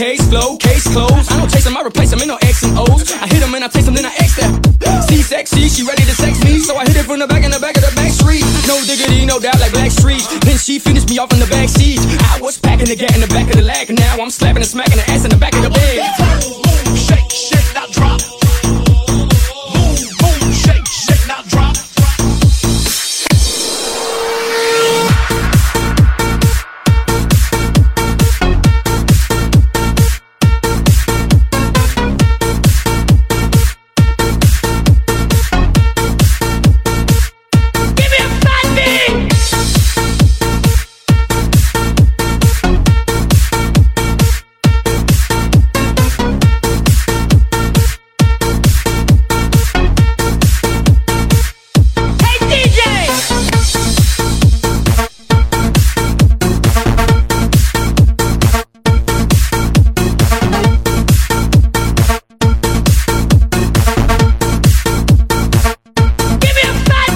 case flow, case closed. I don't chase them, I replace them, ain't no X and O's. I hit them and I taste them, then I X that. She sexy, she ready to sex me, so I hit it from the back in the back of the back street. No diggity, no doubt, like Blackstreet. Then she finished me off in the back seat. I was packing to get in the back of the lag, now I'm slapping and smacking the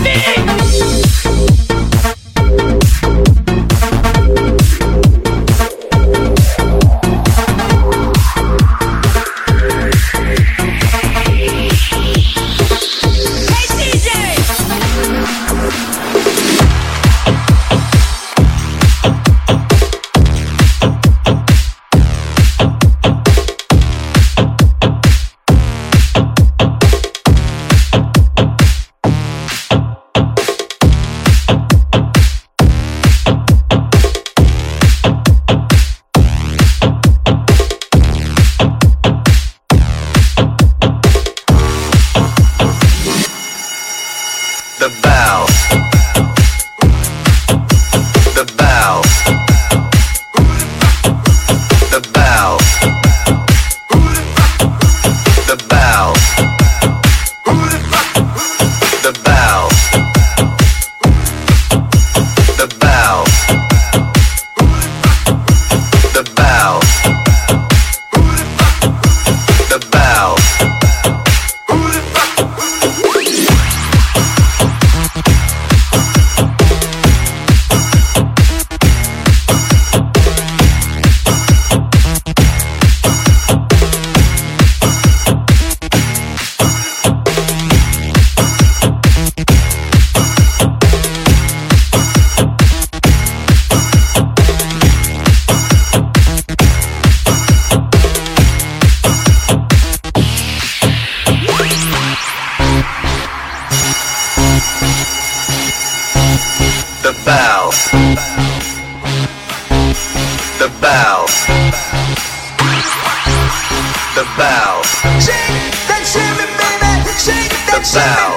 Nothing. bell. The bell. Shake that shimmy, baby. Shake that shimmy.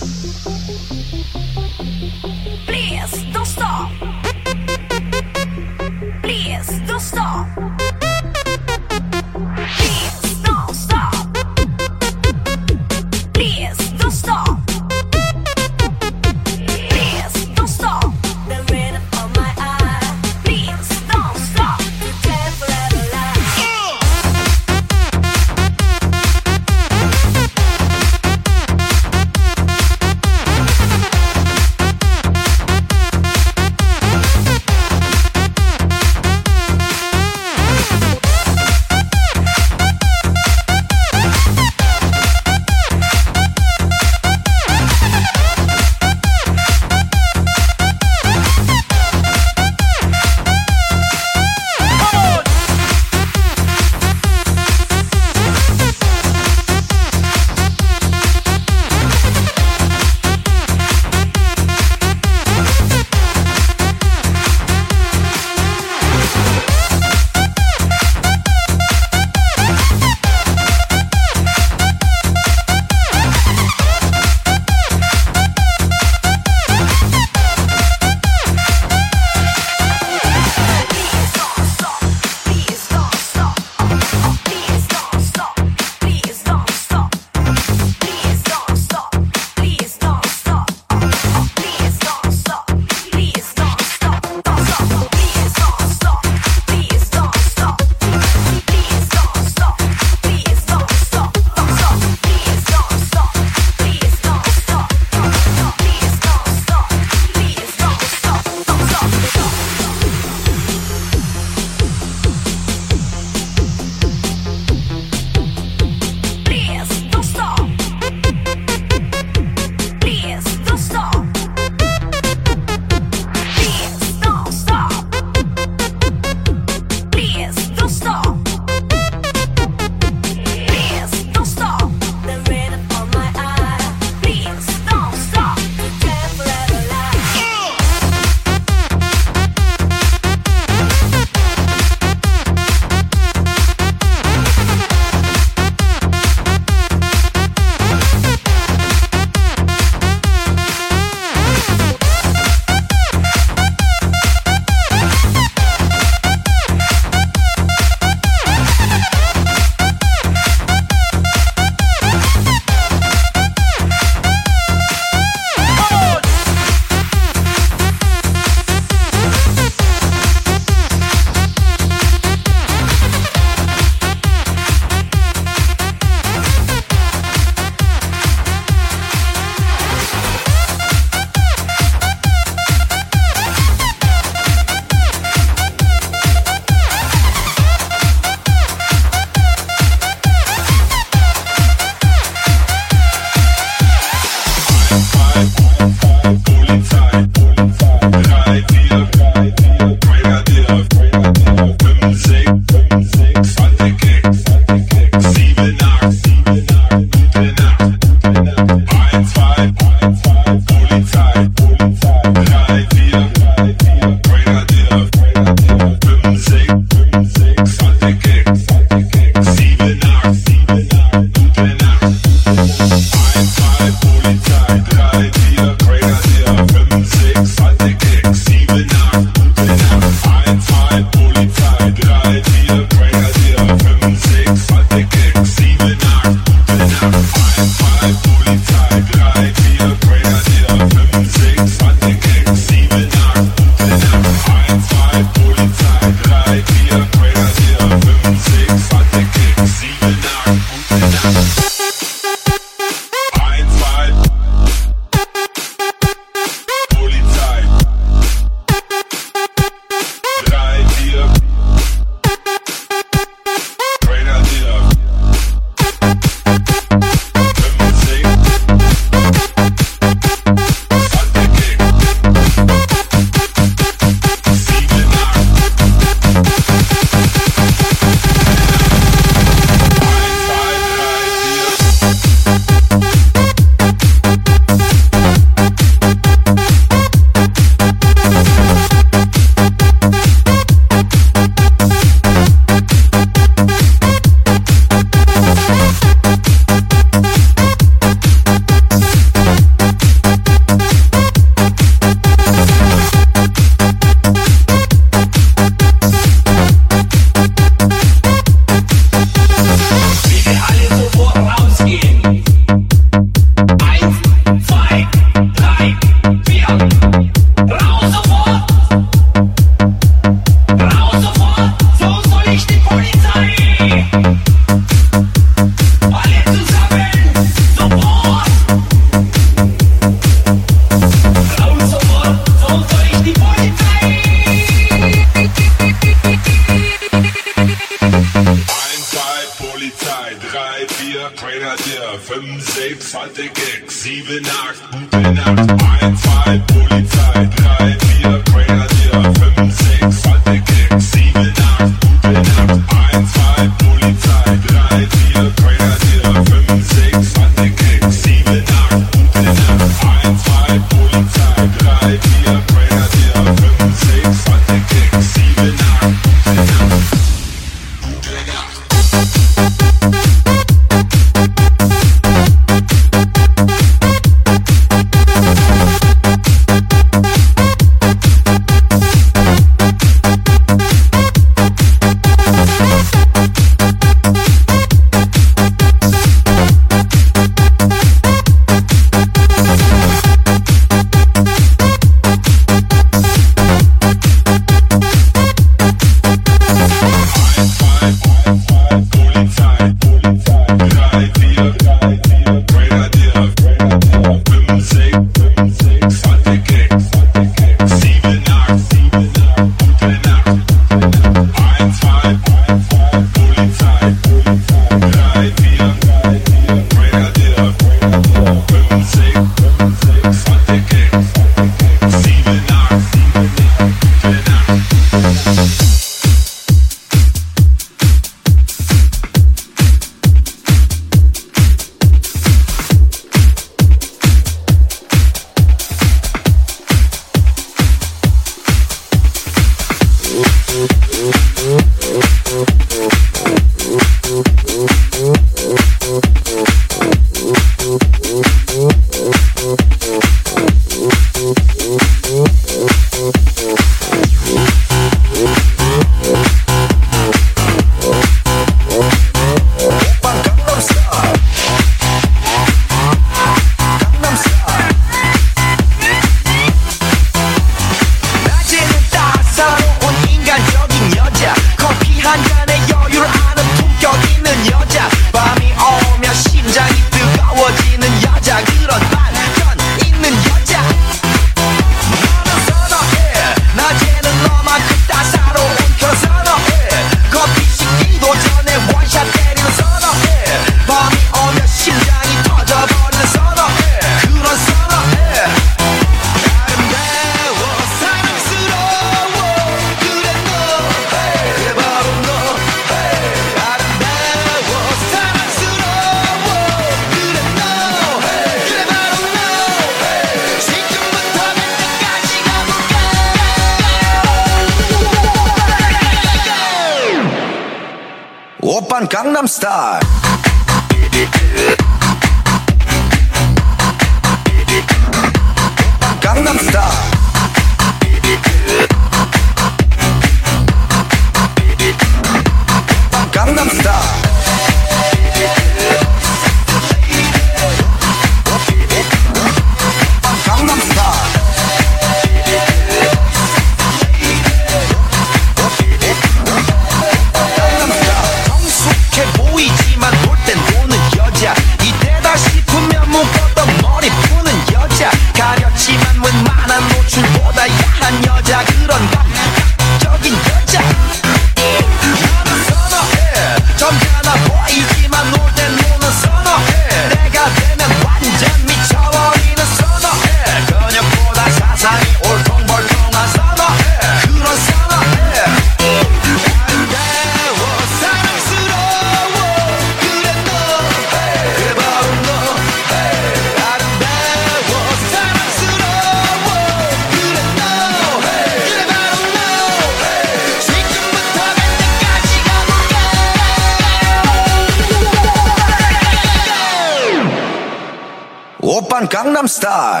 Oppan Gangnam Style.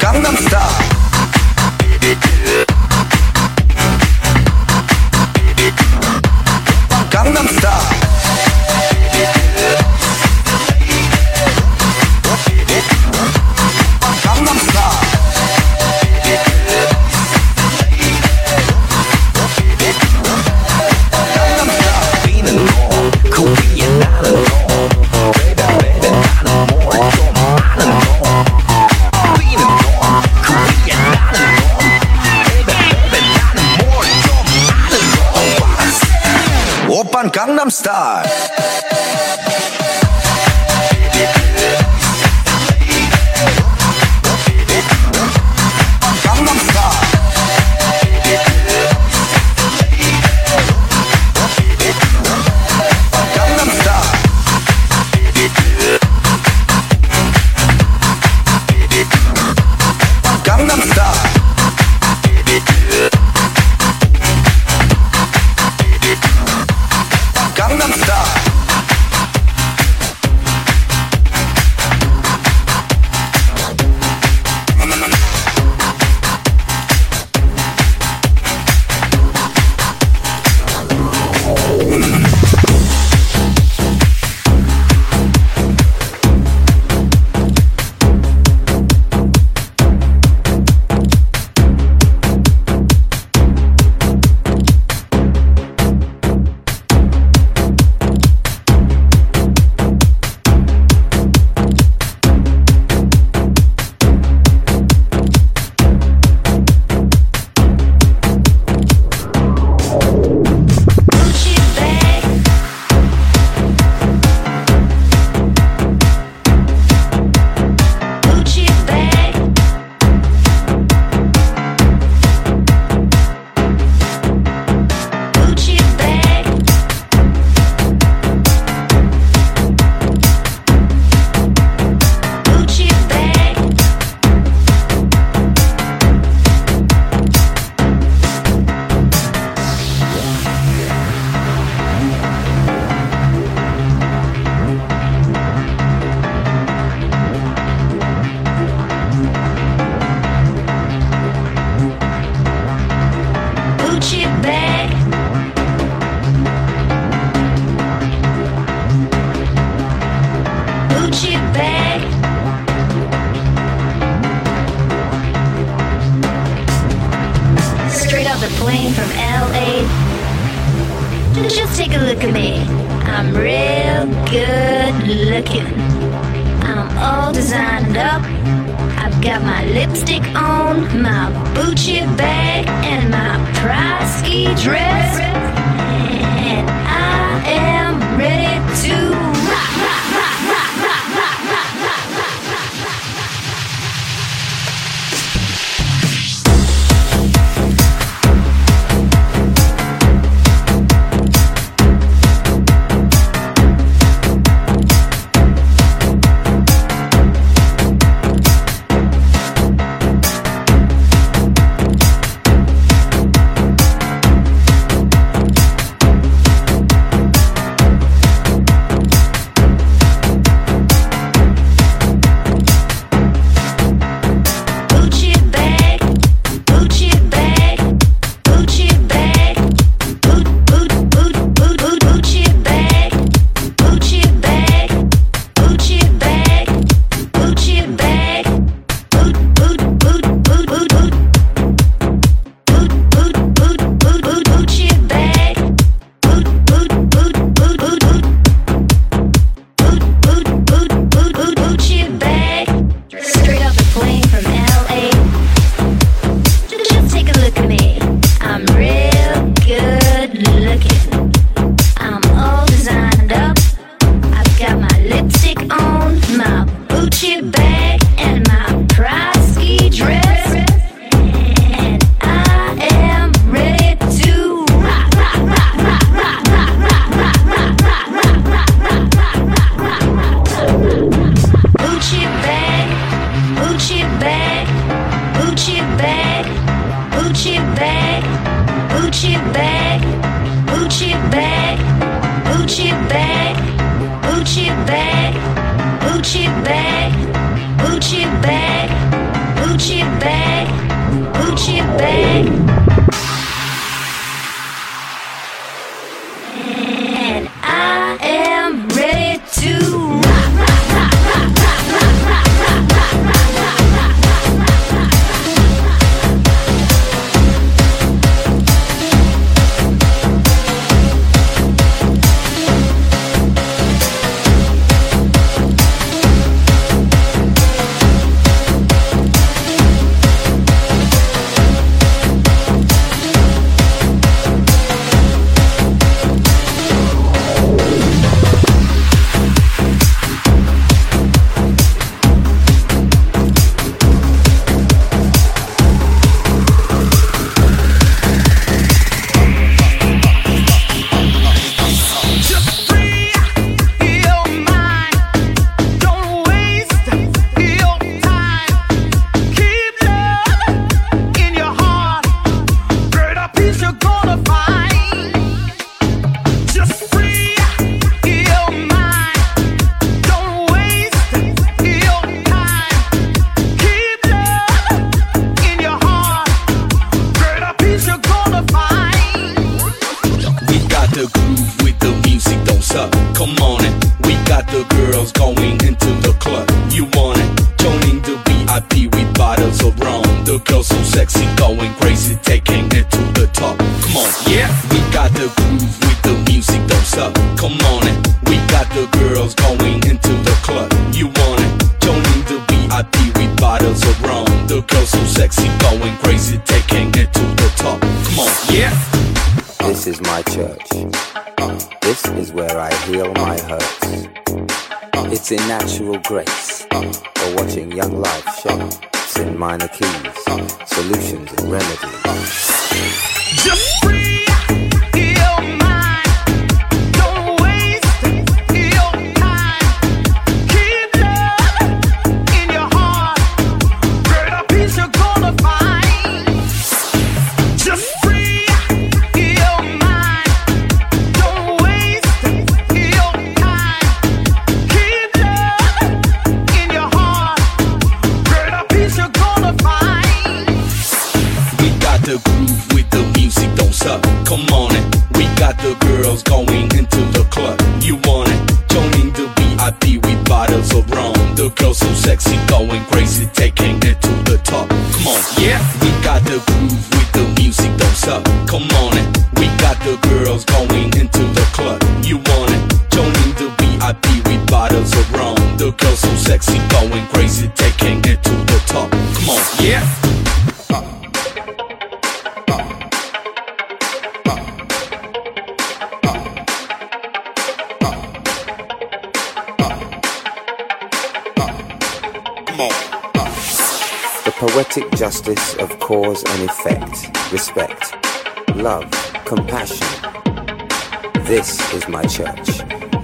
Gangnam Star.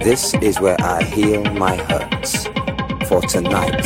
This is where I heal my hurts. For tonight,